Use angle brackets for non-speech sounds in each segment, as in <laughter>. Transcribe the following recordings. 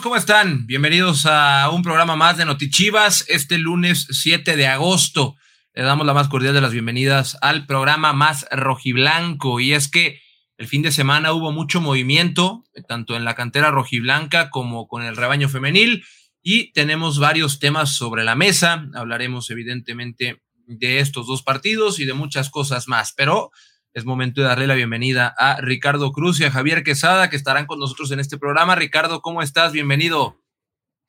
¿Cómo están? Bienvenidos a un programa más de Notichivas este lunes 7 de agosto. Le damos la más cordial de las bienvenidas al programa más rojiblanco. Y es que el fin de semana hubo mucho movimiento, tanto en la cantera rojiblanca como con el rebaño femenil. Y tenemos varios temas sobre la mesa. Hablaremos evidentemente de estos dos partidos y de muchas cosas más. Pero es momento de darle la bienvenida a Ricardo Cruz y a Javier Quesada, que estarán con nosotros en este programa. Ricardo, ¿cómo estás? Bienvenido.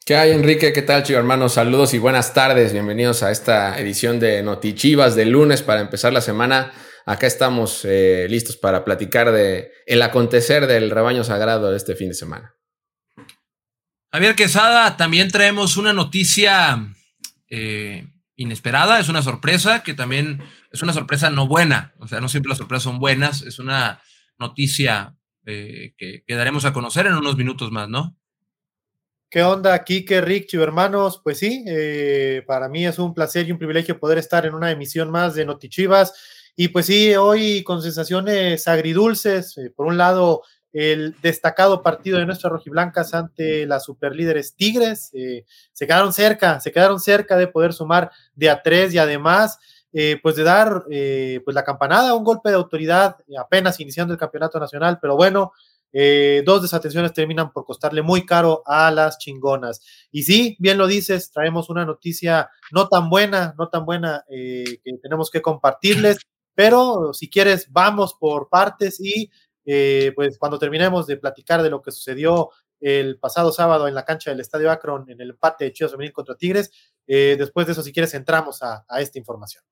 ¿Qué hay, Enrique? ¿Qué tal, chico hermanos? Saludos y buenas tardes. Bienvenidos a esta edición de Notichivas de lunes para empezar la semana. Acá estamos eh, listos para platicar de el acontecer del rebaño sagrado de este fin de semana. Javier Quesada, también traemos una noticia eh, inesperada, es una sorpresa que también es una sorpresa no buena, o sea, no siempre las sorpresas son buenas, es una noticia eh, que, daremos a conocer en unos minutos más, ¿no? ¿Qué onda, Kike, Rick, hermanos? Pues sí, eh, para mí es un placer y un privilegio poder estar en una emisión más de Notichivas. Y pues sí, hoy con sensaciones agridulces. Eh, por un lado, el destacado partido de nuestras rojiblancas ante las superlíderes Tigres. Eh, se quedaron cerca, se quedaron cerca de poder sumar de a tres y además, eh, pues de dar eh, pues la campanada, un golpe de autoridad apenas iniciando el campeonato nacional, pero bueno. dos desatenciones terminan por costarle muy caro a las chingonas. Y sí, bien lo dices, traemos una noticia no tan buena, no tan buena que tenemos que compartirles, pero si quieres, vamos por partes y eh, pues cuando terminemos de platicar de lo que sucedió el pasado sábado en la cancha del Estadio Akron en el empate de Chivas Femenil contra Tigres, eh, después de eso, si quieres, entramos a, esta información.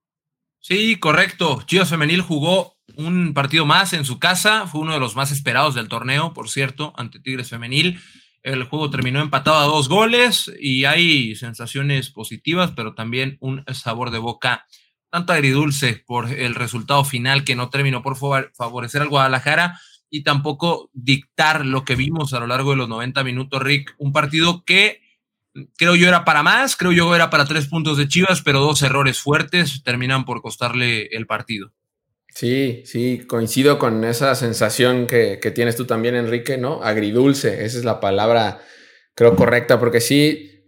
Sí, correcto. Chivas Femenil jugó un partido más en su casa, fue uno de los más esperados del torneo, por cierto, ante Tigres Femenil. El juego terminó empatado a dos goles y hay sensaciones positivas, pero también un sabor de boca tanto agridulce por el resultado final que no terminó por favorecer al Guadalajara y tampoco dictar lo que vimos a lo largo de los 90 minutos, Rick. Un partido que creo yo era para más, creo yo era para tres puntos de Chivas, pero dos errores fuertes terminan por costarle el partido. Sí, sí, coincido con esa sensación que, tienes tú también, Enrique, ¿no? Agridulce, esa es la palabra, creo, correcta, porque sí,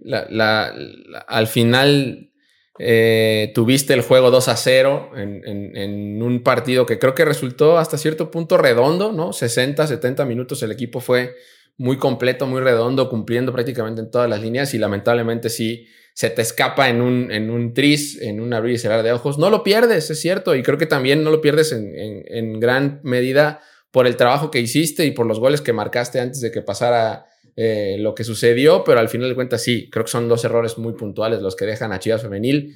al final eh, tuviste el juego 2 a 0 en, un partido que creo que resultó hasta cierto punto redondo, ¿no? 60, 70 minutos el equipo fue muy completo, muy redondo, cumpliendo prácticamente en todas las líneas y lamentablemente sí se te escapa en un, en un tris, en un abrir y cerrar de ojos. No lo pierdes, es cierto, y creo que también no lo pierdes en gran medida por el trabajo que hiciste y por los goles que marcaste antes de que pasara eh, lo que sucedió, pero al final de cuentas sí, creo que son dos errores muy puntuales los que dejan a Chivas Femenil.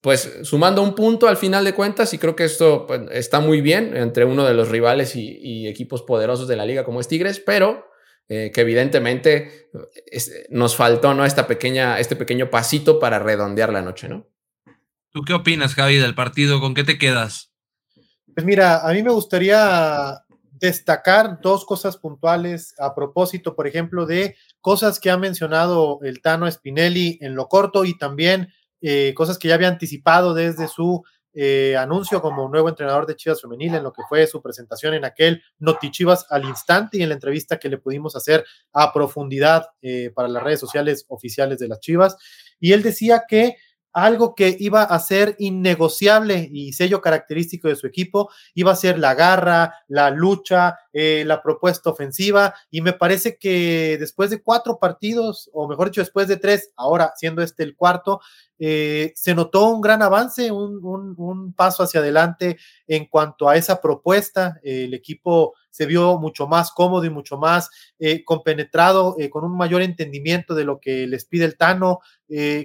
Pues sumando un punto al final de cuentas, y creo que esto pues, está muy bien entre uno de los rivales y, equipos poderosos de la liga como es Tigres, pero eh, que evidentemente nos faltó ¿no? Esta pequeña, este pequeño pasito para redondear la noche, ¿no? ¿Tú qué opinas, Javi, del partido? ¿Con qué te quedas? Pues mira, a mí me gustaría destacar dos cosas puntuales a propósito, por ejemplo, de cosas que ha mencionado el Tano Spinelli en lo corto y también eh, cosas que ya había anticipado desde su eh, anuncio como nuevo entrenador de Chivas Femenil, en lo que fue su presentación en aquel Noti Chivas al instante y en la entrevista que le pudimos hacer a profundidad eh, para las redes sociales oficiales de las Chivas. Y él decía que algo que iba a ser innegociable y sello característico de su equipo, iba a ser la garra, la lucha, eh, la propuesta ofensiva, y me parece que después de cuatro partidos, o mejor dicho, después de tres, ahora siendo este el cuarto, eh, se notó un gran avance, un, paso hacia adelante en cuanto a esa propuesta. el equipo se vio mucho más cómodo y mucho más eh, compenetrado, eh, con un mayor entendimiento de lo que les pide el Tano.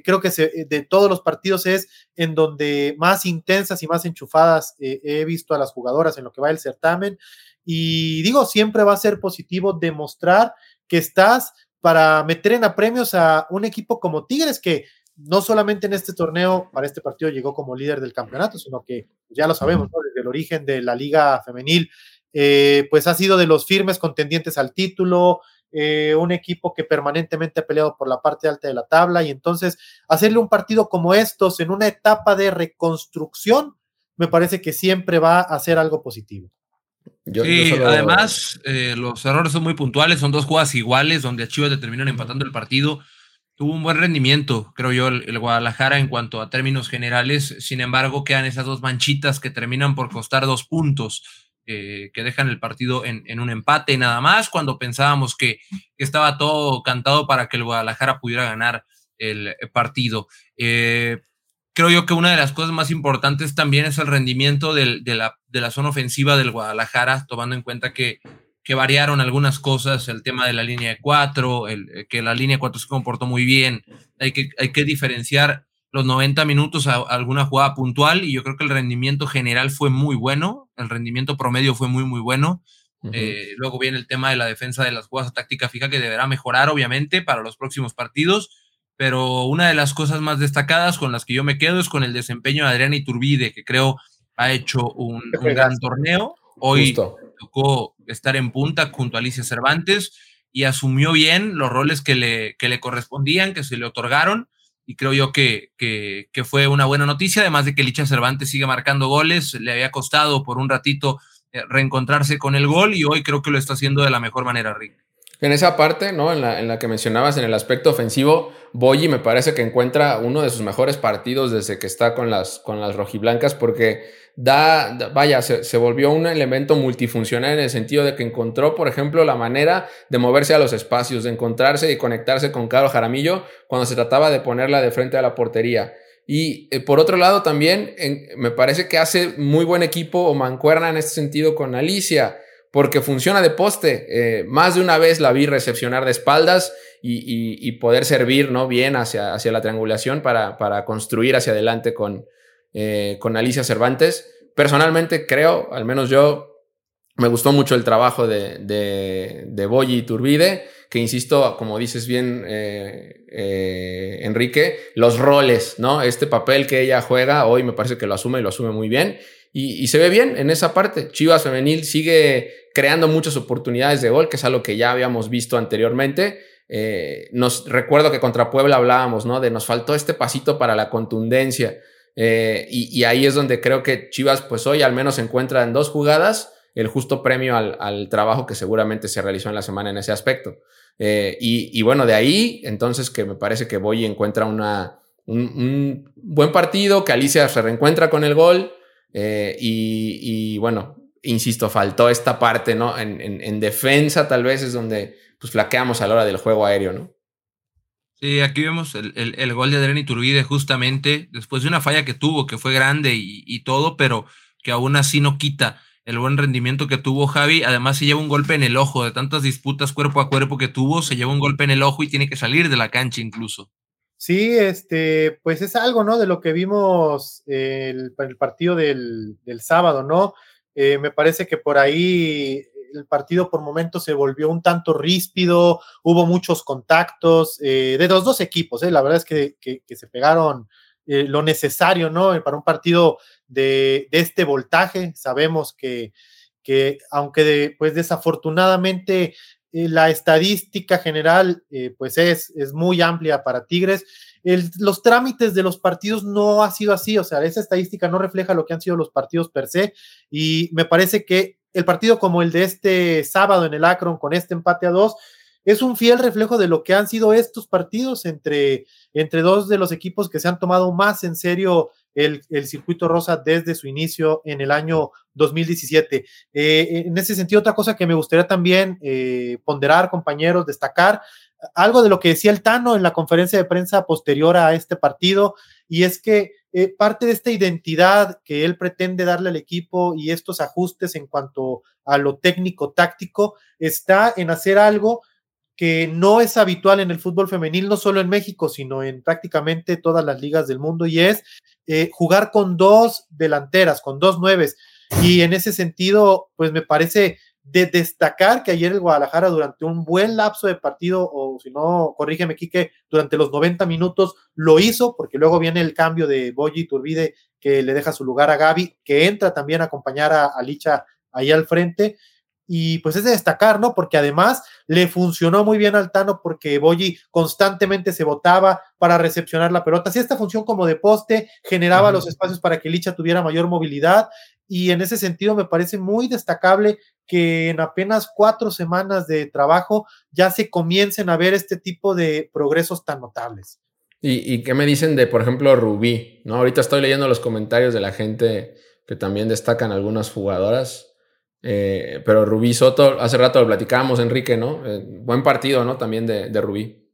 Creo que de todos los partidos es en donde más intensas y más enchufadas he visto a las jugadoras en lo que va el certamen. Y digo, siempre va a ser positivo demostrar que estás para meter en apremios a un equipo como Tigres, que no solamente en este torneo, para este partido llegó como líder del campeonato, sino que ya lo sabemos, desde el origen de la liga femenil, eh, pues ha sido de los firmes contendientes al título, eh, un equipo que permanentemente ha peleado por la parte alta de la tabla y entonces hacerle un partido como estos en una etapa de reconstrucción, me parece que siempre va a ser algo positivo. sí, además eh, los errores son muy puntuales, son dos jugadas iguales donde a Chivas le terminan empatando el partido. Tuvo un buen rendimiento, creo yo, el, Guadalajara en cuanto a términos generales. Sin embargo, quedan esas dos manchitas que terminan por costar dos puntos, eh, que dejan el partido en, un empate nada más, cuando pensábamos que, estaba todo cantado para que el Guadalajara pudiera ganar el partido. Eh, creo yo que una de las cosas más importantes también es el rendimiento de, la, de, la, zona ofensiva del Guadalajara, tomando en cuenta que, que, variaron algunas cosas, el tema de la línea de cuatro, el, eh, que la línea cuatro se comportó muy bien, hay que, hay que diferenciar los 90 minutos a, alguna jugada puntual y yo creo que el rendimiento general fue muy bueno, el rendimiento promedio fue muy, muy bueno. Eh, luego viene el tema de la defensa de las jugadas táctica fija que deberá mejorar, obviamente, para los próximos partidos pero una de las cosas más destacadas con las que yo me quedo es con el desempeño de Adrián Iturbide, que creo ha hecho un, gran torneo. Hoy tocó estar en punta junto a Alicia Cervantes y asumió bien los roles que le, que le correspondían, que se le otorgaron. Y creo yo que, que, fue una buena noticia, además de que Alicia Cervantes sigue marcando goles. Le había costado por un ratito eh, reencontrarse con el gol y hoy creo que lo está haciendo de la mejor manera, Rick. En esa parte, ¿no? En la, en la que mencionabas, en el aspecto ofensivo, Boyi me parece que encuentra uno de sus mejores partidos desde que está con las, con las rojiblancas, porque da, vaya, se, volvió un elemento multifuncional en el sentido de que encontró, por ejemplo, la manera de moverse a los espacios, de encontrarse y conectarse con Caro Jaramillo cuando se trataba de ponerla de frente a la portería. Y eh, por otro lado, también me parece que hace muy buen equipo o mancuerna en este sentido con Alicia porque funciona de poste. Eh, más de una vez la vi recepcionar de espaldas y, poder servir ¿no? bien hacia, hacia la triangulación para, para construir hacia adelante con, eh, con Alicia Cervantes. Personalmente creo, al menos yo, me gustó mucho el trabajo de, de, de Boyi Turbide, que insisto, como dices bien, eh, Enrique, los roles, ¿no? Este papel que ella juega hoy me parece que lo asume y lo asume muy bien. Y, se ve bien en esa parte. Chivas Femenil sigue creando muchas oportunidades de gol, que es algo que ya habíamos visto anteriormente. Eh, nos recuerdo que contra Puebla hablábamos, ¿no? De nos faltó este pasito para la contundencia. Eh, y, ahí es donde creo que Chivas, pues hoy al menos encuentra en dos jugadas el justo premio al, trabajo que seguramente se realizó en la semana en ese aspecto. Eh, y, bueno, de ahí, entonces que me parece que Boy encuentra una, un buen partido, que Alicia se reencuentra con el gol. Eh, y, bueno, insisto, faltó esta parte, ¿no? En, defensa tal vez es donde pues flaqueamos a la hora del juego aéreo, ¿no? Sí, aquí vemos el, gol de Adrián Iturbide justamente después de una falla que tuvo, que fue grande y, todo, pero que aún así no quita el buen rendimiento que tuvo Javi. Además se lleva un golpe en el ojo, de tantas disputas cuerpo a cuerpo que tuvo, se lleva un golpe en el ojo y tiene que salir de la cancha incluso. Sí, este, pues es algo, ¿no? De lo que vimos el, el partido del, del, sábado, ¿no? Eh, me parece que por ahí el partido por momentos se volvió un tanto ríspido, hubo muchos contactos eh, de los dos equipos, ¿eh? La verdad es que, se pegaron eh, lo necesario, ¿no? Para un partido de, este voltaje, sabemos que, que aunque pues desafortunadamente la estadística general pues es, es, muy amplia para Tigres. los trámites de los partidos no ha sido así, o sea, esa estadística no refleja lo que han sido los partidos per se y me parece que el partido como el de este sábado en el Akron con este empate a dos es un fiel reflejo de lo que han sido estos partidos entre, entre dos de los equipos que se han tomado más en serio el, circuito rosa desde su inicio en el año 2017. Eh, en ese sentido, otra cosa que me gustaría también eh, ponderar, compañeros, destacar, algo de lo que decía el Tano en la conferencia de prensa posterior a este partido, y es que eh, parte de esta identidad que él pretende darle al equipo y estos ajustes en cuanto a lo técnico táctico está en hacer algo que no es habitual en el fútbol femenil, no solo en México, sino en prácticamente todas las ligas del mundo, y es eh, jugar con dos delanteras, con dos nueves. Y en ese sentido, pues me parece de destacar que ayer el Guadalajara durante un buen lapso de partido, o si no, corrígeme, Quique, durante los 90 minutos lo hizo, porque luego viene el cambio de Boyi Turbide que le deja su lugar a Gaby, que entra también a acompañar a, a Licha ahí al frente y pues es de destacar, ¿no? Porque además le funcionó muy bien al Tano porque Boyi constantemente se botaba para recepcionar la pelota. Hacía esta función como de poste, generaba los espacios para que Licha tuviera mayor movilidad y en ese sentido me parece muy destacable que en apenas cuatro semanas de trabajo ya se comiencen a ver este tipo de progresos tan notables. ¿Y, qué me dicen de, por ejemplo, Rubí? ¿no? Ahorita estoy leyendo los comentarios de la gente que también destacan algunas jugadoras. Eh, pero Rubí Soto, hace rato lo platicábamos, Enrique, ¿no? Eh, buen partido, ¿no? También de, de, Rubí.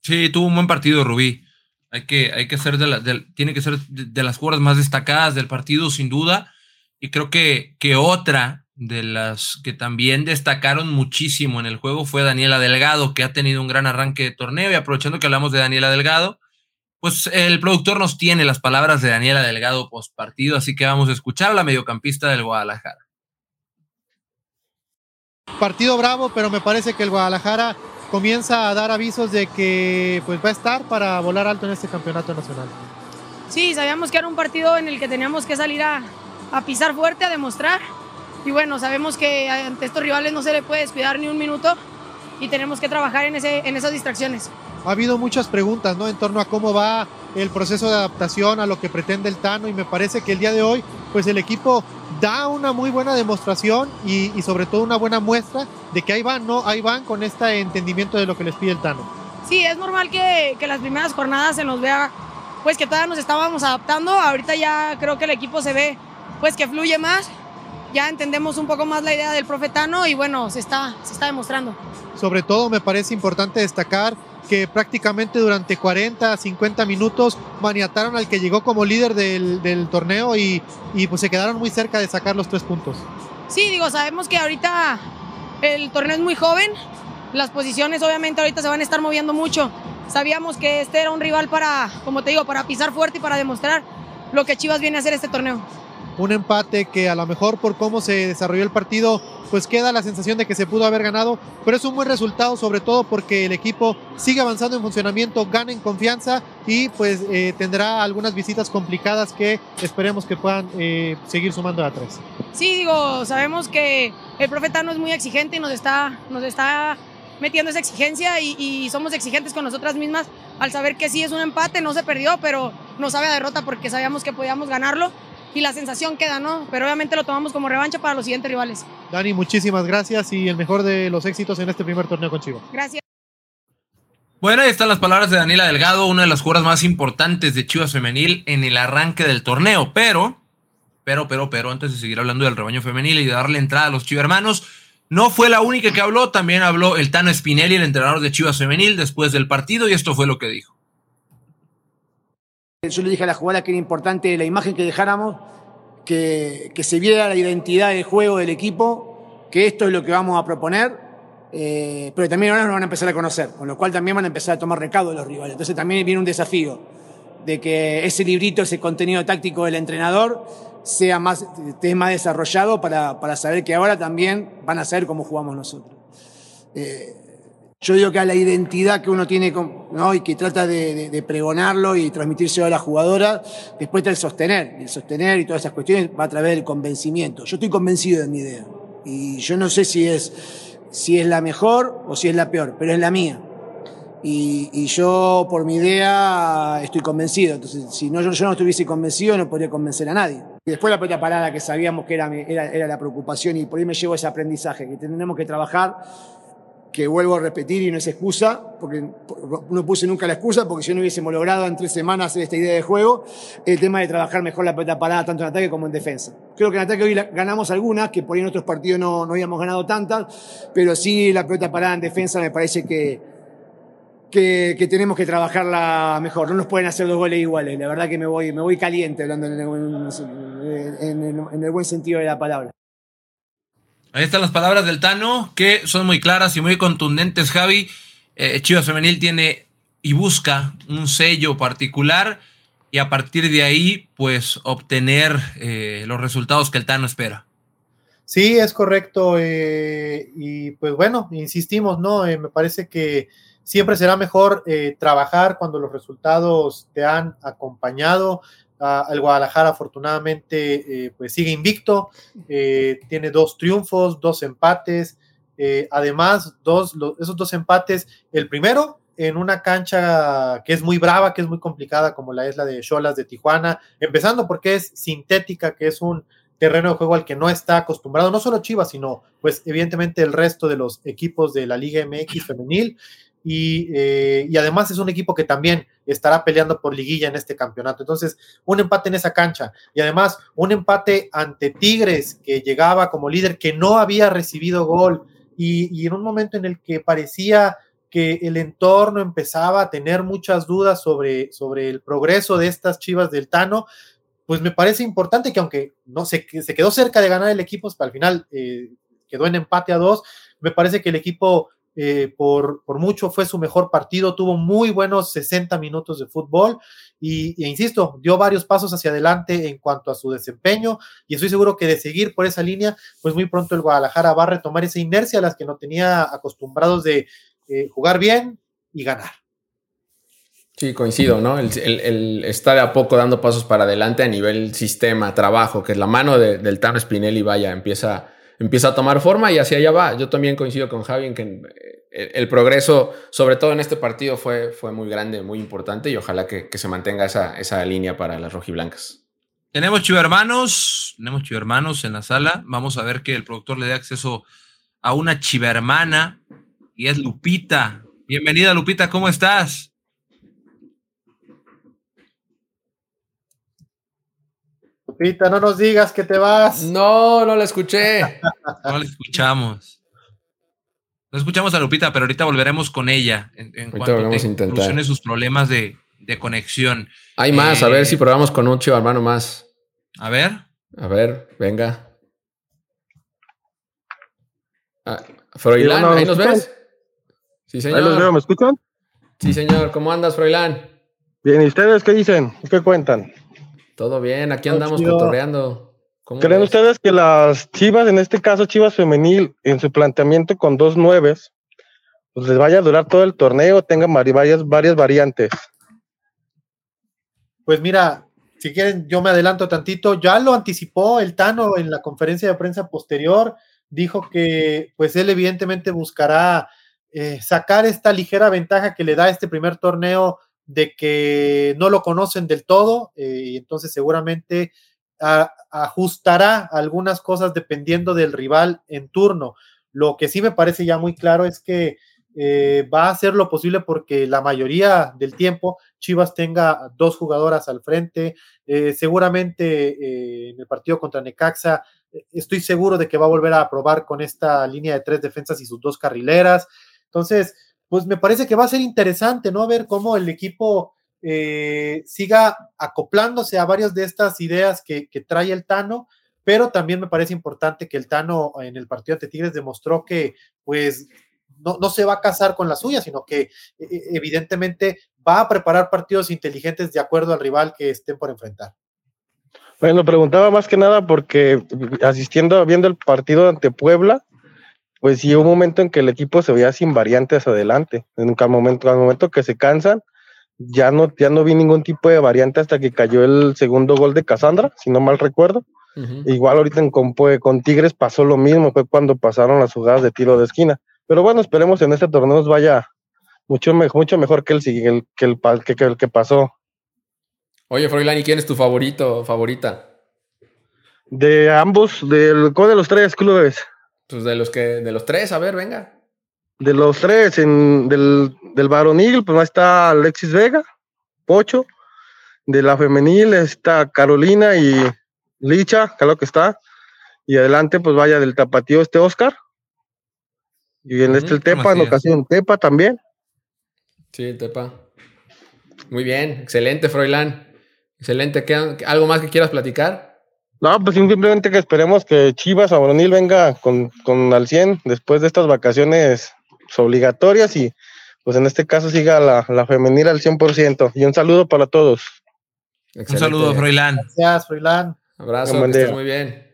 Sí, tuvo un buen partido Rubí. Hay que, hay que ser de, tiene que ser de, las jugadoras más destacadas del partido, sin duda. Y creo que, que otra de las que también destacaron muchísimo en el juego fue Daniela Delgado, que ha tenido un gran arranque de torneo. Y aprovechando que hablamos de Daniela Delgado, pues el productor nos tiene las palabras de Daniela Delgado post partido, así que vamos a escuchar a la mediocampista del Guadalajara. Partido bravo, pero me parece que el Guadalajara comienza a dar avisos de que pues va a estar para volar alto en este campeonato nacional. Sí, sabíamos que era un partido en el que teníamos que salir a, pisar fuerte, a demostrar. Y bueno, sabemos que ante estos rivales no se le puede descuidar ni un minuto y tenemos que trabajar en, ese, en esas distracciones. Ha habido muchas preguntas ¿no? en torno a cómo va el proceso de adaptación a lo que pretende el Tano y me parece que el día de hoy pues el equipo da una muy buena demostración y, sobre todo una buena muestra de que ahí van, ¿no? Ahí van con este entendimiento de lo que les pide el Tano. Sí, es normal que, que las primeras jornadas se nos vea, pues que todavía nos estábamos adaptando. Ahorita ya creo que el equipo se ve, pues que fluye más. Ya entendemos un poco más la idea del profetano y bueno, se está, se está demostrando. Sobre todo me parece importante destacar que prácticamente durante 40, 50 minutos maniataron al que llegó como líder del, torneo y, pues se quedaron muy cerca de sacar los tres puntos. Sí, digo, sabemos que ahorita el torneo es muy joven, las posiciones obviamente ahorita se van a estar moviendo mucho. Sabíamos que este era un rival para, como te digo, para pisar fuerte y para demostrar lo que Chivas viene a hacer este torneo un empate que a lo mejor por cómo se desarrolló el partido, pues queda la sensación de que se pudo haber ganado, pero es un buen resultado sobre todo porque el equipo sigue avanzando en funcionamiento, gana en confianza y pues eh, tendrá algunas visitas complicadas que esperemos que puedan eh, seguir sumando a tres. Sí, digo, sabemos que el profeta no es muy exigente y nos está, nos está metiendo esa exigencia y, somos exigentes con nosotras mismas al saber que sí es un empate, no se perdió, pero no sabe a derrota porque sabíamos que podíamos ganarlo y la sensación queda, ¿no? Pero obviamente lo tomamos como revancha para los siguientes rivales. Dani, muchísimas gracias y el mejor de los éxitos en este primer torneo con Chivas. Gracias. Bueno, ahí están las palabras de Daniela Delgado, una de las jugadoras más importantes de Chivas Femenil en el arranque del torneo. Pero, pero, pero, pero, antes de seguir hablando del rebaño femenil y de darle entrada a los Chivas hermanos, no fue la única que habló, también habló el Tano Spinelli, el entrenador de Chivas Femenil, después del partido, y esto fue lo que dijo. Yo le dije a la jugada que era importante la imagen que dejáramos, que, se viera la identidad del juego del equipo, que esto es lo que vamos a proponer, eh, pero también ahora nos van a empezar a conocer, con lo cual también van a empezar a tomar recado los rivales. Entonces también viene un desafío de que ese librito, ese contenido táctico del entrenador sea más, esté más desarrollado para, para saber que ahora también van a saber cómo jugamos nosotros. Eh, yo digo que a la identidad que uno tiene ¿no? y que trata de, pregonarlo y transmitirse a la jugadora, después está el sostener. El sostener y todas esas cuestiones va a través del convencimiento. Yo estoy convencido de mi idea. Y yo no sé si es, si es la mejor o si es la peor, pero es la mía. Y, yo por mi idea estoy convencido. Entonces, si no, yo, no estuviese convencido, no podría convencer a nadie. Y después la pelota parada que sabíamos que era, era, era la preocupación y por ahí me llevo ese aprendizaje, que tenemos que trabajar que vuelvo a repetir y no es excusa, porque no puse nunca la excusa, porque si no hubiésemos logrado en tres semanas hacer esta idea de juego, el tema de trabajar mejor la pelota parada tanto en ataque como en defensa. Creo que en ataque hoy ganamos algunas, que por ahí en otros partidos no, no habíamos ganado tantas, pero sí la pelota parada en defensa me parece que, que, tenemos que trabajarla mejor. No nos pueden hacer dos goles iguales. La verdad que me voy, me voy caliente hablando en el buen sentido de la palabra. Ahí están las palabras del Tano, que son muy claras y muy contundentes, Javi. Eh, Chivas Femenil tiene y busca un sello particular y a partir de ahí, pues, obtener eh, los resultados que el Tano espera. Sí, es correcto. Eh, y pues bueno, insistimos, ¿no? me parece que siempre será mejor trabajar cuando los resultados te han acompañado el Guadalajara afortunadamente eh, pues sigue invicto, eh, tiene dos triunfos, dos empates. Eh, además, dos, esos dos empates, el primero en una cancha que es muy brava, que es muy complicada, como la es la de Cholas de Tijuana, empezando porque es sintética, que es un terreno de juego al que no está acostumbrado, no solo Chivas, sino pues evidentemente el resto de los equipos de la Liga MX femenil. Y, eh, y, además es un equipo que también estará peleando por liguilla en este campeonato. Entonces, un empate en esa cancha y además un empate ante Tigres que llegaba como líder, que no había recibido gol y, en un momento en el que parecía que el entorno empezaba a tener muchas dudas sobre, sobre el progreso de estas Chivas del Tano, pues me parece importante que aunque no se, quedó cerca de ganar el equipo, pues, al final eh, quedó en empate a dos, me parece que el equipo eh, por, por, mucho fue su mejor partido, tuvo muy buenos 60 minutos de fútbol y, e insisto, dio varios pasos hacia adelante en cuanto a su desempeño y estoy seguro que de seguir por esa línea, pues muy pronto el Guadalajara va a retomar esa inercia a las que no tenía acostumbrados de eh, jugar bien y ganar. Sí, coincido, ¿no? El, está de a poco dando pasos para adelante a nivel sistema, trabajo, que es la mano del Tano Spinelli, vaya, empieza, empieza a tomar forma y hacia allá va. Yo también coincido con Javi en que eh, el, progreso, sobre todo en este partido, fue, fue muy grande, muy importante y ojalá que, se mantenga esa, esa línea para las rojiblancas. Tenemos chivermanos, tenemos chivermanos en la sala. Vamos a ver que el productor le dé acceso a una chivermana y es Lupita. Bienvenida, Lupita, ¿cómo estás? Lupita, no nos digas que te vas. No, no la escuché. <laughs> no la escuchamos. No escuchamos a Lupita, pero ahorita volveremos con ella en, en cuanto a solucione sus problemas de, conexión. Hay más, a ver si eh, probamos con un chivo hermano más. A ver. A ver, venga. Ah, Froilán, ¿ahí nos ves? Sí, señor. Ahí los veo, ¿me escuchan? Sí, señor. ¿Cómo andas, Froilán? Bien, ¿y ustedes qué dicen? ¿Qué cuentan? Todo bien, aquí andamos cotorreando. ¿Creen ustedes que las Chivas, en este caso Chivas Femenil, en su planteamiento con dos nueves, pues les vaya a durar todo el torneo, tengan varias, varias variantes? Pues mira, si quieren, yo me adelanto tantito. Ya lo anticipó el Tano en la conferencia de prensa posterior. Dijo que, pues él evidentemente buscará eh, sacar esta ligera ventaja que le da este primer torneo de que no lo conocen del todo eh, y entonces seguramente ajustará algunas cosas dependiendo del rival en turno. Lo que sí me parece ya muy claro es que eh, va a hacer lo posible porque la mayoría del tiempo Chivas tenga dos jugadoras al frente. seguramente en el partido contra Necaxa estoy seguro de que va a volver a probar con esta línea de tres defensas y sus dos carrileras. Entonces, pues me parece que va a ser interesante, ¿no? Ver cómo el equipo eh, siga acoplándose a varias de estas ideas que, trae el Tano, pero también me parece importante que el Tano en el partido ante Tigres demostró que, pues, no, no, se va a casar con la suya, sino que e, e, evidentemente va a preparar partidos inteligentes de acuerdo al rival que estén por enfrentar. Bueno, preguntaba más que nada porque asistiendo, viendo el partido ante Puebla, pues sí, un momento en que el equipo se veía sin variantes adelante. En un momento, al momento que se cansan, ya no, ya no vi ningún tipo de variante hasta que cayó el segundo gol de Casandra, si no mal recuerdo. Igual ahorita en, con, con, Tigres pasó lo mismo, fue cuando pasaron las jugadas de tiro de esquina. Pero bueno, esperemos en este torneo nos vaya mucho, mucho mejor que el, el, que, el, que, el que pasó. Oye, Froilán, ¿y quién es tu favorito, favorita? De ambos, del, ¿cuál de los tres clubes? Pues de los que, de los tres, a ver, venga. De los tres, en, del, del varonil, pues ahí está Alexis Vega, Pocho. De la femenil está Carolina y Licha, claro que está. Y adelante, pues vaya del tapatío este Oscar. Y en este el Tepa, en ocasión Tepa también. Sí, el Tepa. Muy bien, excelente, Froilán. Excelente. ¿Algo más que quieras platicar? No, pues simplemente que esperemos que Chivas Abronil venga con, con al 100 después de estas vacaciones obligatorias y pues en este caso siga la, la femenil al 100%. Y un saludo para todos. Un saludo, Froilán. Gracias, Froilán. Abrazo, que muy bien.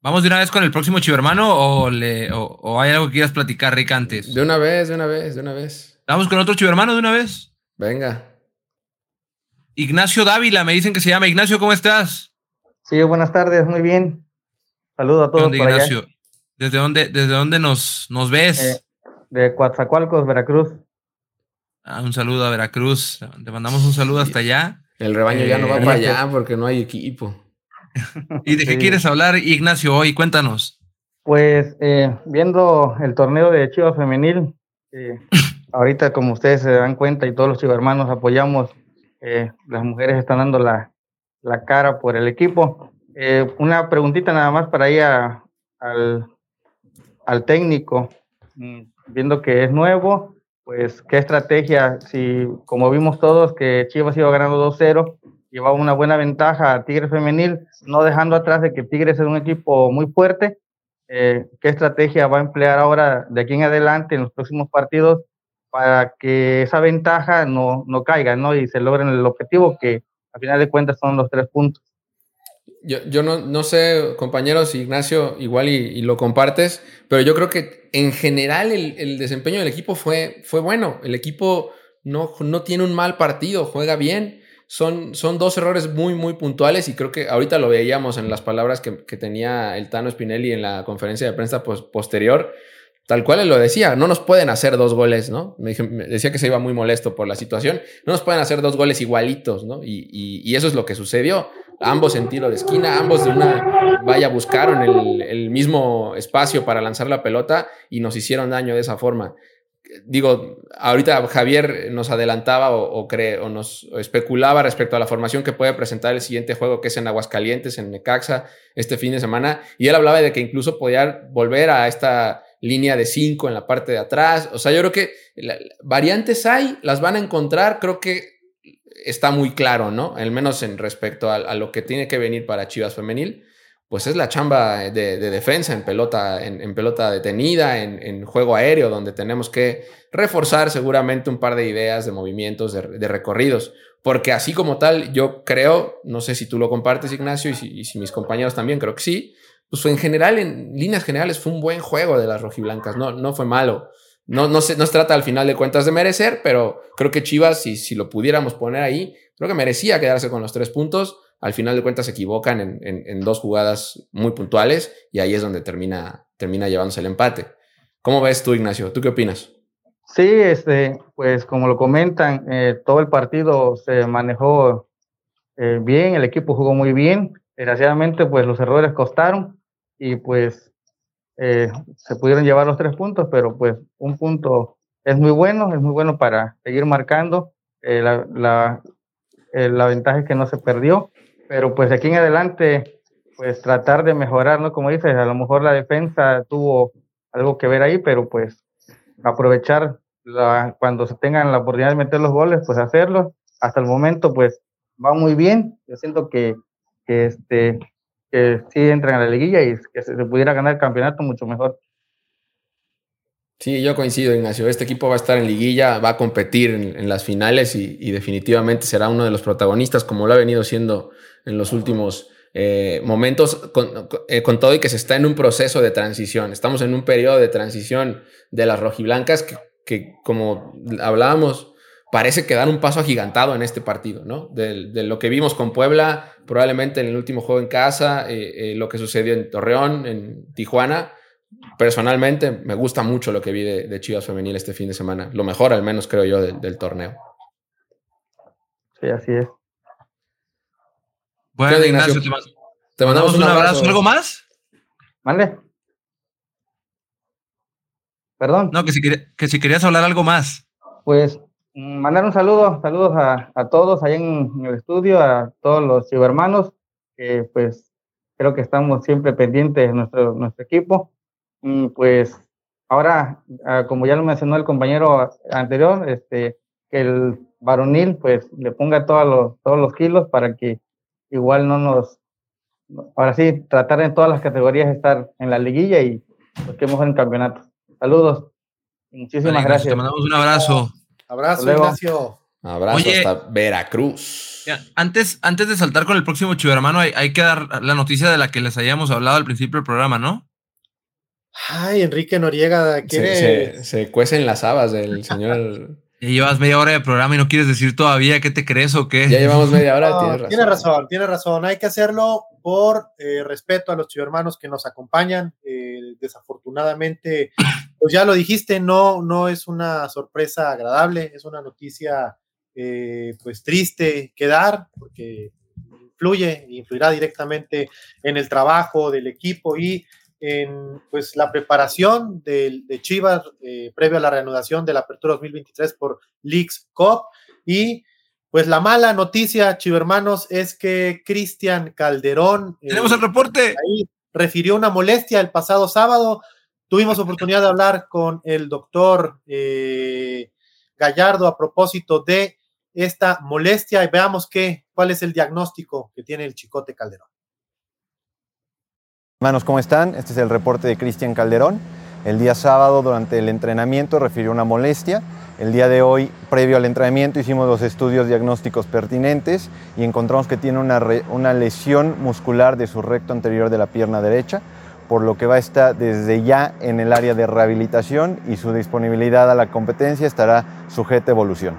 ¿Vamos de una vez con el próximo chivermano o, le, o, hay algo que quieras platicar, Rick, antes? De una vez, de una vez, de una vez. ¿Vamos con otro chivermano de una vez? Venga. Ignacio Dávila, me dicen que se llama. Ignacio, ¿cómo estás? Sí, buenas tardes, muy bien. Saludos a todos. ¿Dónde, Ignacio? ¿Desde dónde, desde dónde nos, nos ves? Eh, de Coatzacoalcos, Veracruz. Ah, un saludo a Veracruz. Te mandamos un saludo hasta allá. El rebaño ya no va Eh, para allá porque no hay equipo. ¿Y de qué Sí. quieres hablar, Ignacio, hoy? Cuéntanos. Pues eh, viendo el torneo de Chivas Femenil, eh, <laughs> ahorita como ustedes se dan cuenta y todos los chivermanos apoyamos, eh, las mujeres están dando la, la cara por el equipo. Eh, una preguntita nada más para ir al, al técnico, Mm, viendo que es nuevo, pues qué estrategia, si como vimos todos que Chivas iba ganando 2-0, llevaba una buena ventaja a Tigres Femenil, no dejando atrás de que Tigres es un equipo muy fuerte, eh, qué estrategia va a emplear ahora de aquí en adelante en los próximos partidos para que esa ventaja no, no caiga ¿no? y se logren el objetivo que a final de cuentas son los tres puntos. Yo, yo no, no sé, compañeros, Ignacio, igual y, lo compartes, pero yo creo que en general el, el desempeño del equipo fue, fue bueno. El equipo no, no tiene un mal partido, juega bien. Son, son dos errores muy, muy puntuales y creo que ahorita lo veíamos en las palabras que, que tenía el Tano Spinelli en la conferencia de prensa pos- posterior. Tal cual él lo decía, no nos pueden hacer dos goles, ¿no? Me, dije- me decía que se iba muy molesto por la situación. No nos pueden hacer dos goles igualitos, ¿no? Y, y- eso es lo que sucedió. Ambos en tiro de esquina, ambos de una vaya buscaron el, mismo espacio para lanzar la pelota y nos hicieron daño de esa forma. Digo, ahorita Javier nos adelantaba o, o, cree, o nos especulaba respecto a la formación que puede presentar el siguiente juego, que es en Aguascalientes, en Necaxa, este fin de semana. Y él hablaba de que incluso podía volver a esta línea de 5 en la parte de atrás. O sea, yo creo que variantes hay, las van a encontrar. Creo que está muy claro, ¿no? Al menos en respecto a, lo que tiene que venir para Chivas Femenil. Pues es la chamba de, de defensa en pelota, en, pelota detenida, en, juego aéreo, donde tenemos que reforzar seguramente un par de ideas, de movimientos, de, de recorridos. Porque así como tal, yo creo, no sé si tú lo compartes, Ignacio, y si, y si mis compañeros también, creo que sí, pues en general, en líneas generales, fue un buen juego de las rojiblancas, no, no fue malo. No, no, se, no trata al final de cuentas de merecer, pero creo que Chivas, si, si lo pudiéramos poner ahí, creo que merecía quedarse con los tres puntos. Al final de cuentas se equivocan en, en, en dos jugadas muy puntuales y ahí es donde termina, termina llevándose el empate. ¿Cómo ves tú, Ignacio? ¿Tú qué opinas? Sí, este, pues como lo comentan, eh, todo el partido se manejó eh, bien, el equipo jugó muy bien. Desgraciadamente, pues los errores costaron y pues eh, se pudieron llevar los tres puntos, pero pues un punto es muy bueno, es muy bueno para seguir marcando. Eh, la, la, eh, la ventaja es que no se perdió, pero pues de aquí en adelante, pues tratar de mejorar, ¿no? Como dices, a lo mejor la defensa tuvo algo que ver ahí, pero pues aprovechar la, cuando se tengan la oportunidad de meter los goles, pues hacerlo. Hasta el momento, pues va muy bien. Yo siento que, que este, que sí entran a la liguilla y que se, pudiera ganar el campeonato mucho mejor. Sí, yo coincido, Ignacio. Este equipo va a estar en liguilla, va a competir en, las finales y, definitivamente será uno de los protagonistas, como lo ha venido siendo en los últimos eh, momentos, con, eh, con, todo y que se está en un proceso de transición. Estamos en un periodo de transición de las rojiblancas que como hablábamos, parece que dan un paso agigantado en este partido, ¿no? De, de, lo que vimos con Puebla, probablemente en el último juego en casa, eh, eh, lo que sucedió en Torreón, en Tijuana. Personalmente, me gusta mucho lo que vi de, de, Chivas Femenil este fin de semana. Lo mejor, al menos, creo yo, de, del torneo. Sí, así es. Bueno, Ignacio, te, te, mandamos un abrazo. abrazo. ¿Algo más? ¿Vale? Perdón. No, que si, que si querías hablar algo más. Pues mandar un saludo, saludos a, a todos allá en, en, el estudio, a todos los cibermanos, que pues creo que estamos siempre pendientes de nuestro, nuestro equipo. Y pues ahora, ah, como ya lo mencionó el compañero anterior, este, que el varonil pues le ponga todos los, todos los kilos para que igual no nos, ahora sí, tratar en todas las categorías estar en la liguilla y busquemos en campeonato. Saludos. Muchísimas vale, gracias. Te mandamos un abrazo. Abrazo, Ignacio. Abrazo Oye, hasta Veracruz. Ya, antes, antes de saltar con el próximo chivermano, hay, hay, que dar la noticia de la que les hayamos hablado al principio del programa, ¿no? Ay, Enrique Noriega quiere. Se, se, se cuecen las habas del señor. <laughs> Ya llevas media hora de programa y no quieres decir todavía qué te crees o qué. Ya llevamos media hora. No, tienes razón. Tiene razón, tiene razón. Hay que hacerlo por eh, respeto a los hermanos que nos acompañan. desafortunadamente, pues ya lo dijiste, no, no es una sorpresa agradable, es una noticia pues triste que dar, porque influye, influirá directamente en el trabajo del equipo y en pues, la preparación de, de Chivas eh, previo a la reanudación de la apertura 2023 por Leagues Cup. Y pues la mala noticia, Chivermanos, es que Cristian Calderón. Eh, Tenemos el reporte. Ahí refirió una molestia el pasado sábado. Tuvimos oportunidad de hablar con el doctor eh, Gallardo a propósito de esta molestia y veamos qué, cuál es el diagnóstico que tiene el Chicote Calderón. Hermanos, ¿cómo están? Este es el reporte de Cristian Calderón. El día sábado, durante el entrenamiento, refirió una molestia. El día de hoy, previo al entrenamiento, hicimos los estudios diagnósticos pertinentes y encontramos que tiene una, una lesión muscular de su recto anterior de la pierna derecha, por lo que va a estar desde ya en el área de rehabilitación y su disponibilidad a la competencia estará sujeta a evolución.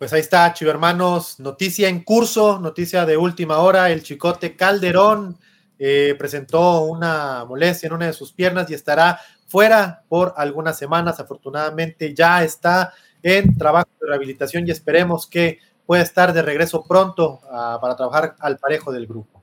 Pues ahí está, Chivermanos, noticia en curso, noticia de última hora. El Chicote Calderón eh, presentó una molestia en una de sus piernas y estará fuera por algunas semanas. Afortunadamente ya está en trabajo de rehabilitación y esperemos que pueda estar de regreso pronto ah, para trabajar al parejo del grupo.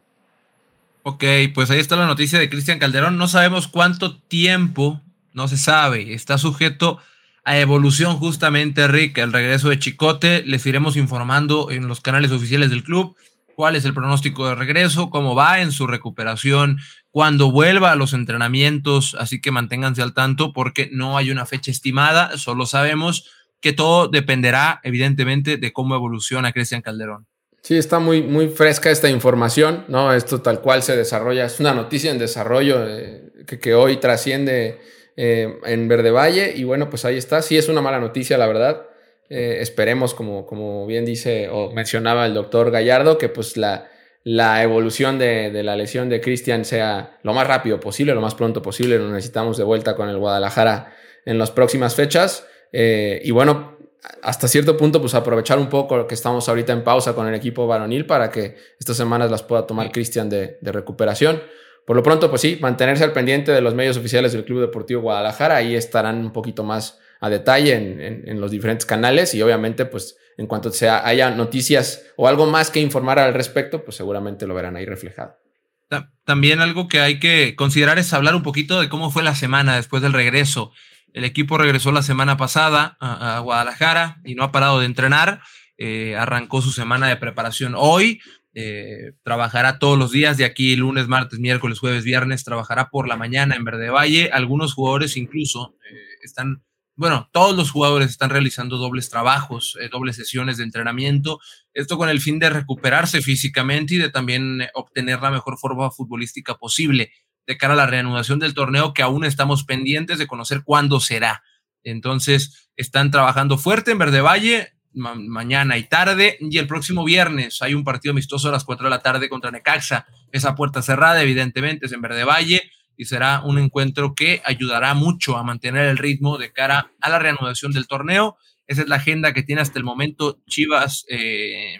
Ok, pues ahí está la noticia de Cristian Calderón. No sabemos cuánto tiempo, no se sabe, está sujeto a evolución justamente, Rick, el regreso de Chicote. Les iremos informando en los canales oficiales del club cuál es el pronóstico de regreso, cómo va en su recuperación, cuando vuelva a los entrenamientos, así que manténganse al tanto porque no hay una fecha estimada, solo sabemos que todo dependerá evidentemente de cómo evoluciona Cristian Calderón. Sí, está muy, muy fresca esta información, ¿no? Esto tal cual se desarrolla, es una noticia en desarrollo eh, que hoy trasciende eh, en Verde Valle. Y bueno, pues ahí está. Sí es una mala noticia, la verdad. Eh, esperemos, como, como bien dice o mencionaba el doctor Gallardo, que pues la, la evolución de, de la lesión de Cristian sea lo más rápido posible, lo más pronto posible. Lo necesitamos de vuelta con el Guadalajara en las próximas fechas. Eh, y bueno, hasta cierto punto, pues aprovechar un poco que estamos ahorita en pausa con el equipo varonil para que estas semanas las pueda tomar Cristian de, de recuperación. Por lo pronto, pues sí, mantenerse al pendiente de los medios oficiales del Club Deportivo Guadalajara. Ahí estarán un poquito más a detalle en, los diferentes canales y obviamente, pues en cuanto sea, haya noticias o algo más que informar al respecto, pues seguramente lo verán ahí reflejado. También algo que hay que considerar es hablar un poquito de cómo fue la semana después del regreso. El equipo regresó la semana pasada a, Guadalajara y no ha parado de entrenar. Eh, arrancó su semana de preparación hoy. Eh, trabajará todos los días de aquí, lunes, martes, miércoles, jueves, viernes, trabajará por la mañana en Verde Valle. Algunos jugadores incluso eh, están, bueno, todos los jugadores están realizando dobles trabajos, eh, dobles sesiones de entrenamiento, esto con el fin de recuperarse físicamente y de también obtener la mejor forma futbolística posible de cara a la reanudación del torneo que aún estamos pendientes de conocer cuándo será. Entonces, están trabajando fuerte en Verde Valle, mañana y tarde. Y el próximo viernes hay un partido amistoso a las 4 de la tarde contra Necaxa. Esa puerta cerrada, evidentemente, es en Verde Valle y será un encuentro que ayudará mucho a mantener el ritmo de cara a la reanudación del torneo. Esa es la agenda que tiene hasta el momento Chivas eh,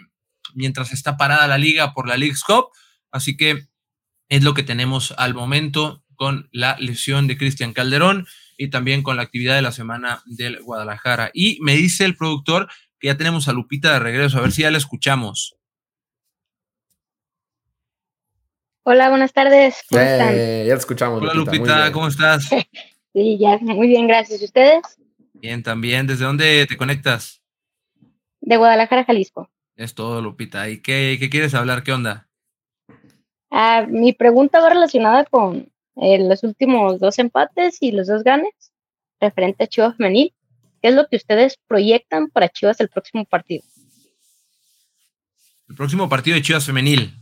mientras está parada la liga por la League's Cup. Así que es lo que tenemos al momento con la lesión de Cristian Calderón y también con la actividad de la semana del Guadalajara. Y me dice el productor que ya tenemos a Lupita de regreso, a ver si ya la escuchamos. Hola, buenas tardes. ¿Cómo están? ya te escuchamos. Hola Lupita, ¿cómo estás? <laughs> sí, ya, muy bien, gracias. ¿Y ustedes? Bien, también. ¿Desde dónde te conectas? De Guadalajara, Jalisco. Es todo, Lupita. ¿Y qué, quieres hablar? ¿Qué onda? Ah, mi pregunta va relacionada con eh, los últimos dos empates y los dos ganes, referente a Chivas Femenil. ¿Qué es lo que ustedes proyectan para Chivas el próximo partido? El próximo partido de Chivas femenil.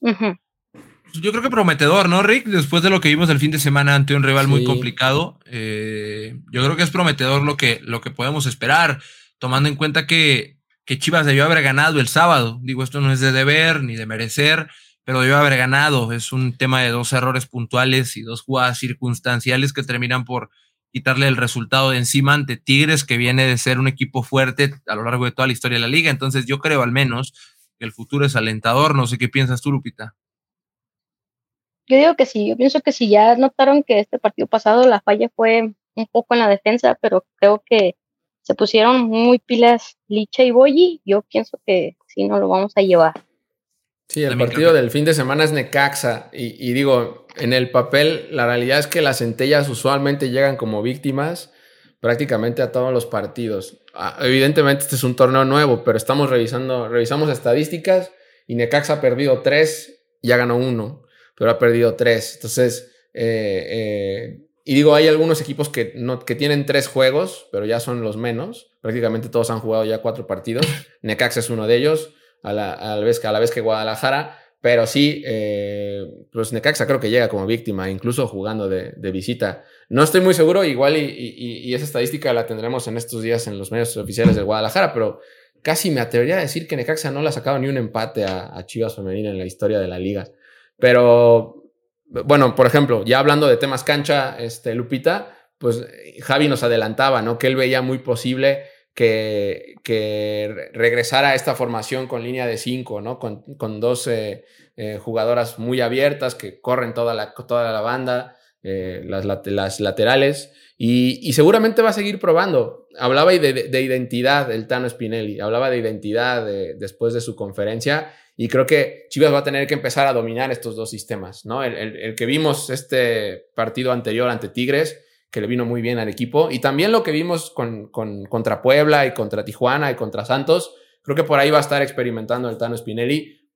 Yo creo que prometedor, ¿no, Rick? Después de lo que vimos el fin de semana ante un rival muy complicado, eh, yo creo que es prometedor lo que, lo que podemos esperar, tomando en cuenta que, que Chivas debió haber ganado el sábado. Digo, esto no es de deber ni de merecer, pero debe haber ganado. Es un tema de dos errores puntuales y dos jugadas circunstanciales que terminan por quitarle el resultado de encima ante Tigres, que viene de ser un equipo fuerte a lo largo de toda la historia de la liga. Entonces yo creo al menos que el futuro es alentador. No sé qué piensas tú, Lupita. Yo digo que sí, yo pienso que si ya notaron que este partido pasado la falla fue un poco en la defensa, pero creo que se pusieron muy pilas Licha y Boyi, yo pienso que sí no lo vamos a llevar. Sí, el partido del fin de semana es Necaxa. Y, digo, en el papel, la realidad es que las centellas usualmente llegan como víctimas prácticamente a todos los partidos. Ah, evidentemente, este es un torneo nuevo, pero estamos revisando, revisamos estadísticas y Necaxa ha perdido tres, ya ganó uno, pero ha perdido tres. Entonces, eh, eh, y digo, hay algunos equipos que, no, que tienen tres juegos, pero ya son los menos. Prácticamente todos han jugado ya cuatro partidos. <laughs> Necaxa es uno de ellos a la, vez, a la vez que Guadalajara, pero sí, eh, pues Necaxa creo que llega como víctima, incluso jugando de, visita. No estoy muy seguro, igual y, esa estadística la tendremos en estos días en los medios oficiales de Guadalajara, pero casi me atrevería a decir que Necaxa no le ha sacado ni un empate a, Chivas Femenina en la historia de la liga. Pero, bueno, por ejemplo, ya hablando de temas cancha, este, Lupita, pues Javi nos adelantaba, ¿no? Que él veía muy posible que, que regresara a esta formación con línea de cinco, ¿no? Con, con dos eh, jugadoras muy abiertas que corren toda la, toda la banda, eh, las, las, laterales, y, seguramente va a seguir probando. Hablaba de, de, identidad el Tano Spinelli, hablaba de identidad después de su conferencia, y creo que Chivas va a tener que empezar a dominar estos dos sistemas, ¿no? El, el que vimos este partido anterior ante Tigres, que le vino muy bien al equipo. Y también lo que vimos con, contra Puebla y contra Tijuana y contra Santos, creo que por ahí va a estar experimentando el Tano Spinelli.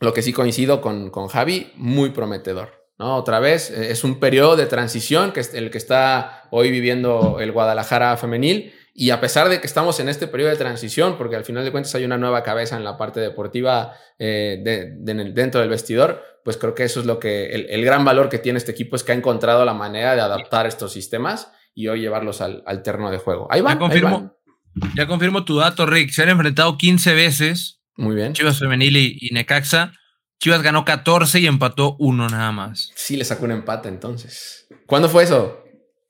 Lo que sí coincido con, con Javi, muy prometedor. ¿no? Otra vez, eh, es un periodo de transición que es el que está hoy viviendo el Guadalajara femenil y a pesar de que estamos en este periodo de transición, porque al final de cuentas hay una nueva cabeza en la parte deportiva eh, dentro del vestidor, pues creo que eso es lo que el, gran valor que tiene este equipo es que ha encontrado la manera de adaptar estos sistemas y hoy llevarlos al, terreno de juego. Ahí van. Ya confirmo, Ya confirmo tu dato, Rick. Se han enfrentado 15 veces. Muy bien. Chivas Femenil y, Necaxa. Chivas ganó 14 y empató uno nada más. Sí, le sacó un empate entonces. ¿Cuándo fue eso?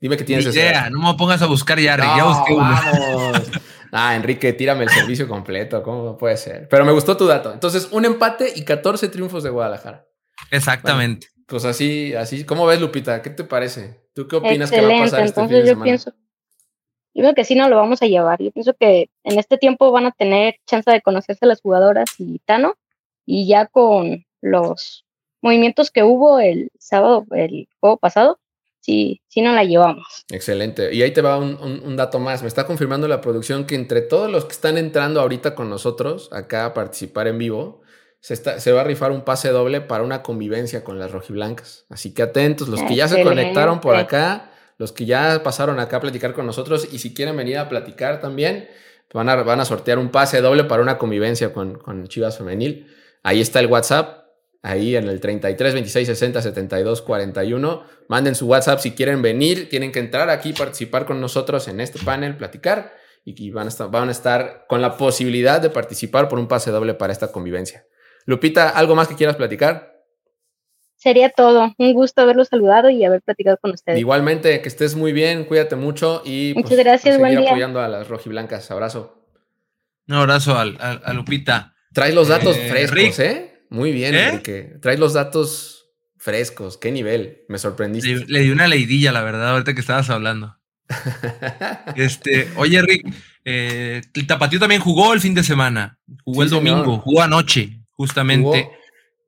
Dime que tienes idea, no me pongas a buscar ya, ya busqué uno. ah, Enrique, tírame el servicio completo, ¿cómo puede ser? Pero me gustó tu dato. Entonces, un empate y 14 triunfos de Guadalajara. Exactamente. pues así, así. ¿Cómo ves, Lupita? ¿Qué te parece? ¿Tú qué opinas que va a pasar este Entonces, yo pienso, yo creo que sí no lo vamos a llevar. Yo pienso que en este tiempo van a tener chance de conocerse las jugadoras y Tano, y ya con los movimientos que hubo el sábado, el juego pasado, sí no la llevamos. Excelente. Y ahí te va un, dato más. Me está confirmando la producción que entre todos los que están entrando ahorita con nosotros acá a participar en vivo, se, está, se va a rifar un pase doble para una convivencia con las rojiblancas. Así que atentos, los que ya se conectaron por acá, los que ya pasaron acá a platicar con nosotros y si quieren venir a platicar también, van a, van a sortear un pase doble para una convivencia con, con Chivas Femenil. Ahí está el WhatsApp, ahí en el 33 26 60 72 41. Manden su WhatsApp si quieren venir. Tienen que entrar aquí, participar con nosotros en este panel, platicar y van a estar, van a estar con la posibilidad de participar por un pase doble para esta convivencia. Lupita, ¿algo más que quieras platicar? Sería todo. Un gusto haberlo saludado y haber platicado con ustedes. Igualmente, que estés muy bien, cuídate mucho y pues, Muchas gracias, a seguir apoyando a las rojiblancas. Abrazo. Un abrazo a, Lupita. Traes los datos eh, frescos, ¿eh? Muy bien, ¿Eh? Enrique. Traes los datos frescos. ¿Qué nivel? Me sorprendiste. Le, di una leidilla, la verdad, ahorita que estabas hablando. <laughs> este, oye, Rick, eh, el Tapatío también jugó el fin de semana. Jugó el domingo, jugó anoche, justamente.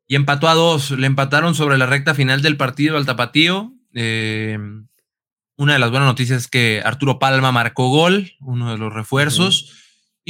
Y empató a dos. Le empataron sobre la recta final del partido al Tapatío. Eh, una de las buenas noticias es que Arturo Palma marcó gol, uno de los refuerzos.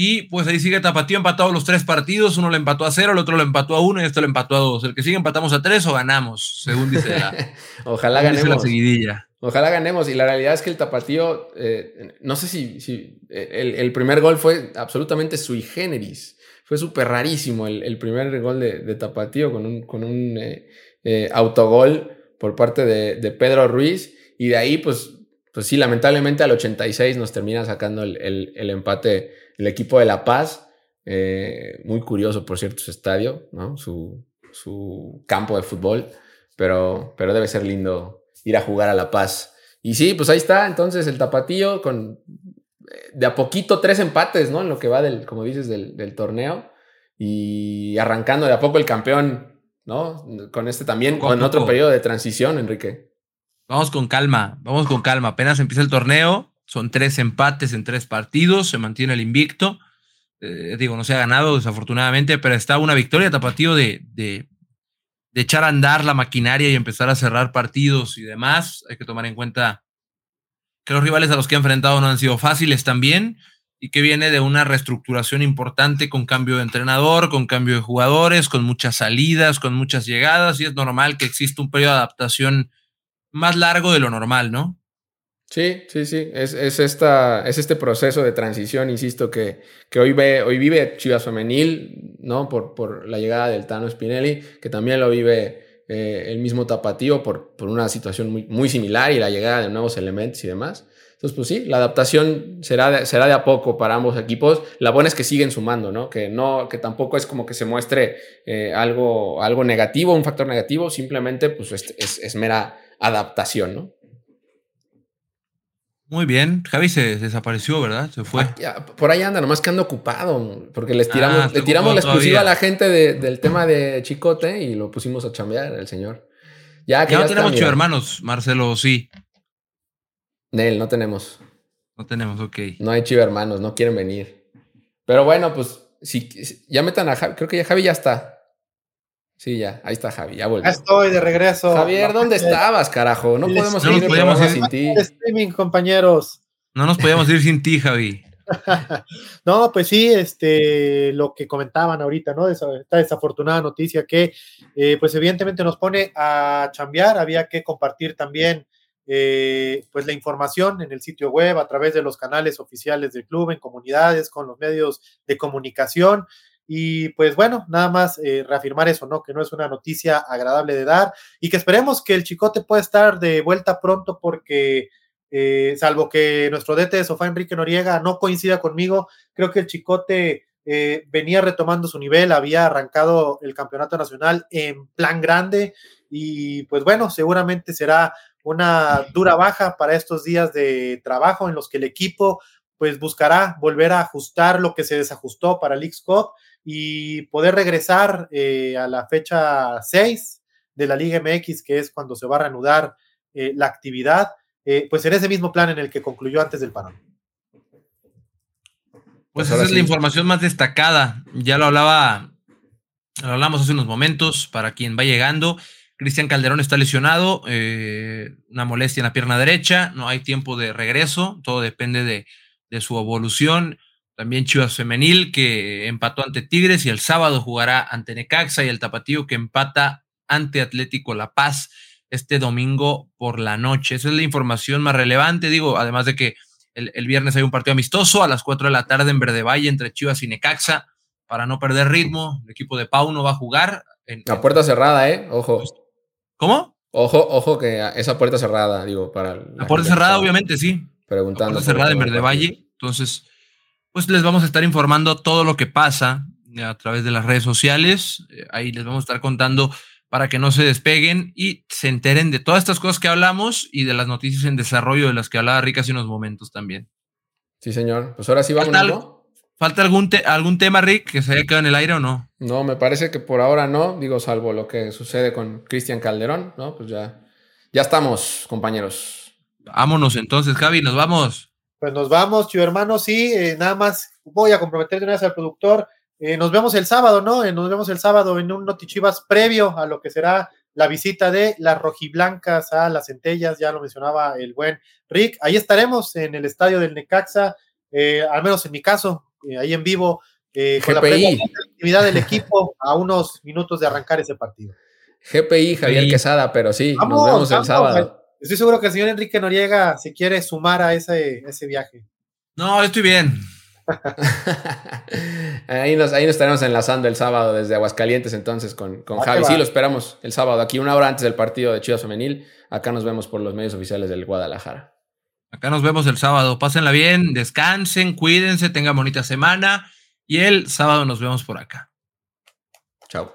Y pues ahí sigue Tapatío empatado los tres partidos. Uno le empató a cero, el otro le empató a uno y este le empató a dos. El que sigue empatamos a tres o ganamos, según dice la, <laughs> Ojalá ganemos. la seguidilla. Ojalá ganemos. Y la realidad es que el Tapatío, eh, no sé si, si eh, el, primer gol fue absolutamente sui generis. Fue súper rarísimo el, primer gol de, Tapatío con un, con un eh, autogol por parte de, de Pedro Ruiz. Y de ahí, pues, pues sí, lamentablemente al 86 nos termina sacando el, el empate el equipo de La Paz, eh, muy curioso, por cierto, su estadio, ¿no? Su, su campo de fútbol, pero, pero debe ser lindo ir a jugar a La Paz. Y sí, pues ahí está, entonces el tapatío con de a poquito tres empates, ¿no? En lo que va del, como dices, del, del torneo. Y arrancando de a poco el campeón, ¿no? Con este también, con otro periodo de transición, Enrique. Vamos con calma, vamos con calma. Apenas empieza el torneo, son tres empates en tres partidos, se mantiene el invicto. Eh, digo, no se ha ganado desafortunadamente, pero está una victoria tapatío de, de, de, echar a andar la maquinaria y empezar a cerrar partidos y demás. Hay que tomar en cuenta que los rivales a los que ha enfrentado no han sido fáciles también y que viene de una reestructuración importante con cambio de entrenador, con cambio de jugadores, con muchas salidas, con muchas llegadas y es normal que exista un periodo de adaptación más largo de lo normal, ¿no? Sí, sí, sí. Es, es, esta, es este proceso de transición, insisto, que, que hoy, ve, hoy vive Chivas Femenil, ¿no? Por, por la llegada del Tano Spinelli, que también lo vive eh, el mismo tapatío por, por una situación muy, muy, similar y la llegada de nuevos elementos y demás. Entonces, pues sí, la adaptación será de, será de a poco para ambos equipos. La buena es que siguen sumando, ¿no? Que, no, que tampoco es como que se muestre eh, algo, algo negativo, un factor negativo, simplemente pues es, es, es mera adaptación, ¿no? Muy bien, Javi se desapareció, ¿verdad? Se fue. Ah, por ahí anda, nomás que anda ocupado, porque les tiramos, ah, le tiramos la exclusiva a la gente de, del tema de Chicote y lo pusimos a chambear, el señor. Ya, que ya, no tenemos chivo hermanos, Marcelo, sí. Nel, no tenemos. No tenemos, ok. No hay chivo hermanos, no quieren venir. Pero bueno, pues, si, ya metan a Javi, creo que ya Javi ya está. Sí, ya, ahí está Javi, ya volvió. Ya estoy de regreso. Javier, ¿dónde estabas, carajo? No podemos ir sin ti. Streaming, compañeros. No nos podíamos ir sin ti, Javi. <laughs> no, pues sí, este, lo que comentaban ahorita, ¿no? Esta desafortunada noticia que, eh, pues evidentemente nos pone a chambear, había que compartir también, eh, pues la información en el sitio web, a través de los canales oficiales del club, en comunidades, con los medios de comunicación, y pues bueno, nada más eh, reafirmar eso, ¿no? Que no es una noticia agradable de dar y que esperemos que el Chicote pueda estar de vuelta pronto porque, eh, salvo que nuestro DT de sofá, Enrique Noriega, no coincida conmigo, creo que el Chicote eh, venía retomando su nivel, había arrancado el campeonato nacional en plan grande y pues bueno, seguramente será una dura baja para estos días de trabajo en los que el equipo pues buscará volver a ajustar lo que se desajustó para el Cup y poder regresar eh, a la fecha 6 de la Liga MX, que es cuando se va a reanudar eh, la actividad, eh, pues en ese mismo plan en el que concluyó antes del parón. Pues, pues esa es la información más destacada. Ya lo hablaba, lo hablamos hace unos momentos para quien va llegando. Cristian Calderón está lesionado, una molestia en la pierna derecha, no hay tiempo de regreso, todo depende de, de su evolución. También Chivas Femenil, que empató ante Tigres y el sábado jugará ante Necaxa y el Tapatío que empata ante Atlético La Paz este domingo por la noche. Esa es la información más relevante, digo, además de que el, viernes hay un partido amistoso a las 4 de la tarde en Verde Valle entre Chivas y Necaxa para no perder ritmo. El equipo de Pau no va a jugar. En, la puerta cerrada, ¿eh? Ojo. ¿Cómo? Ojo, ojo que esa puerta cerrada, digo, para... La, puerta cerrada, obviamente, sí. Preguntando. Cerrada en Verde Valle. Entonces, pues les vamos a estar informando todo lo que pasa a través de las redes sociales. Eh, ahí les vamos a estar contando para que no se despeguen y se enteren de todas estas cosas que hablamos y de las noticias en desarrollo de las que hablaba Rick hace unos momentos también. Sí, señor. Pues ahora sí vamos. ¿Falta, ¿falta algún, algún tema, Rick, que se haya quedado en el aire o no? No, me parece que por ahora no, digo, salvo lo que sucede con Cristian Calderón, ¿no? Pues ya, ya estamos, compañeros. Vámonos entonces, Javi, nos vamos. Pues nos vamos, tío hermano. Sí, eh, nada más voy a comprometer de una vez al productor. Eh, nos vemos el sábado, ¿no? Eh, nos vemos el sábado en un Notichivas previo a lo que será la visita de las rojiblancas a las centellas, ya lo mencionaba el buen Rick. Ahí estaremos en el estadio del Necaxa, al menos en mi caso, ahí en vivo, con la actividad del equipo a unos minutos de arrancar ese partido. GPI, Javier Quesada, pero sí, nos vemos el sábado. Estoy seguro que el señor Enrique Noriega se quiere sumar a ese, ese viaje. No, estoy bien. <laughs> ahí, nos, ahí nos estaremos enlazando el sábado desde Aguascalientes entonces con, con Javi. Sí, lo esperamos el sábado, aquí una hora antes del partido de Chivas Femenil. Acá nos vemos por los medios oficiales del Guadalajara. Acá nos vemos el sábado. Pásenla bien, descansen, cuídense, tengan bonita semana y el sábado nos vemos por acá. Chao.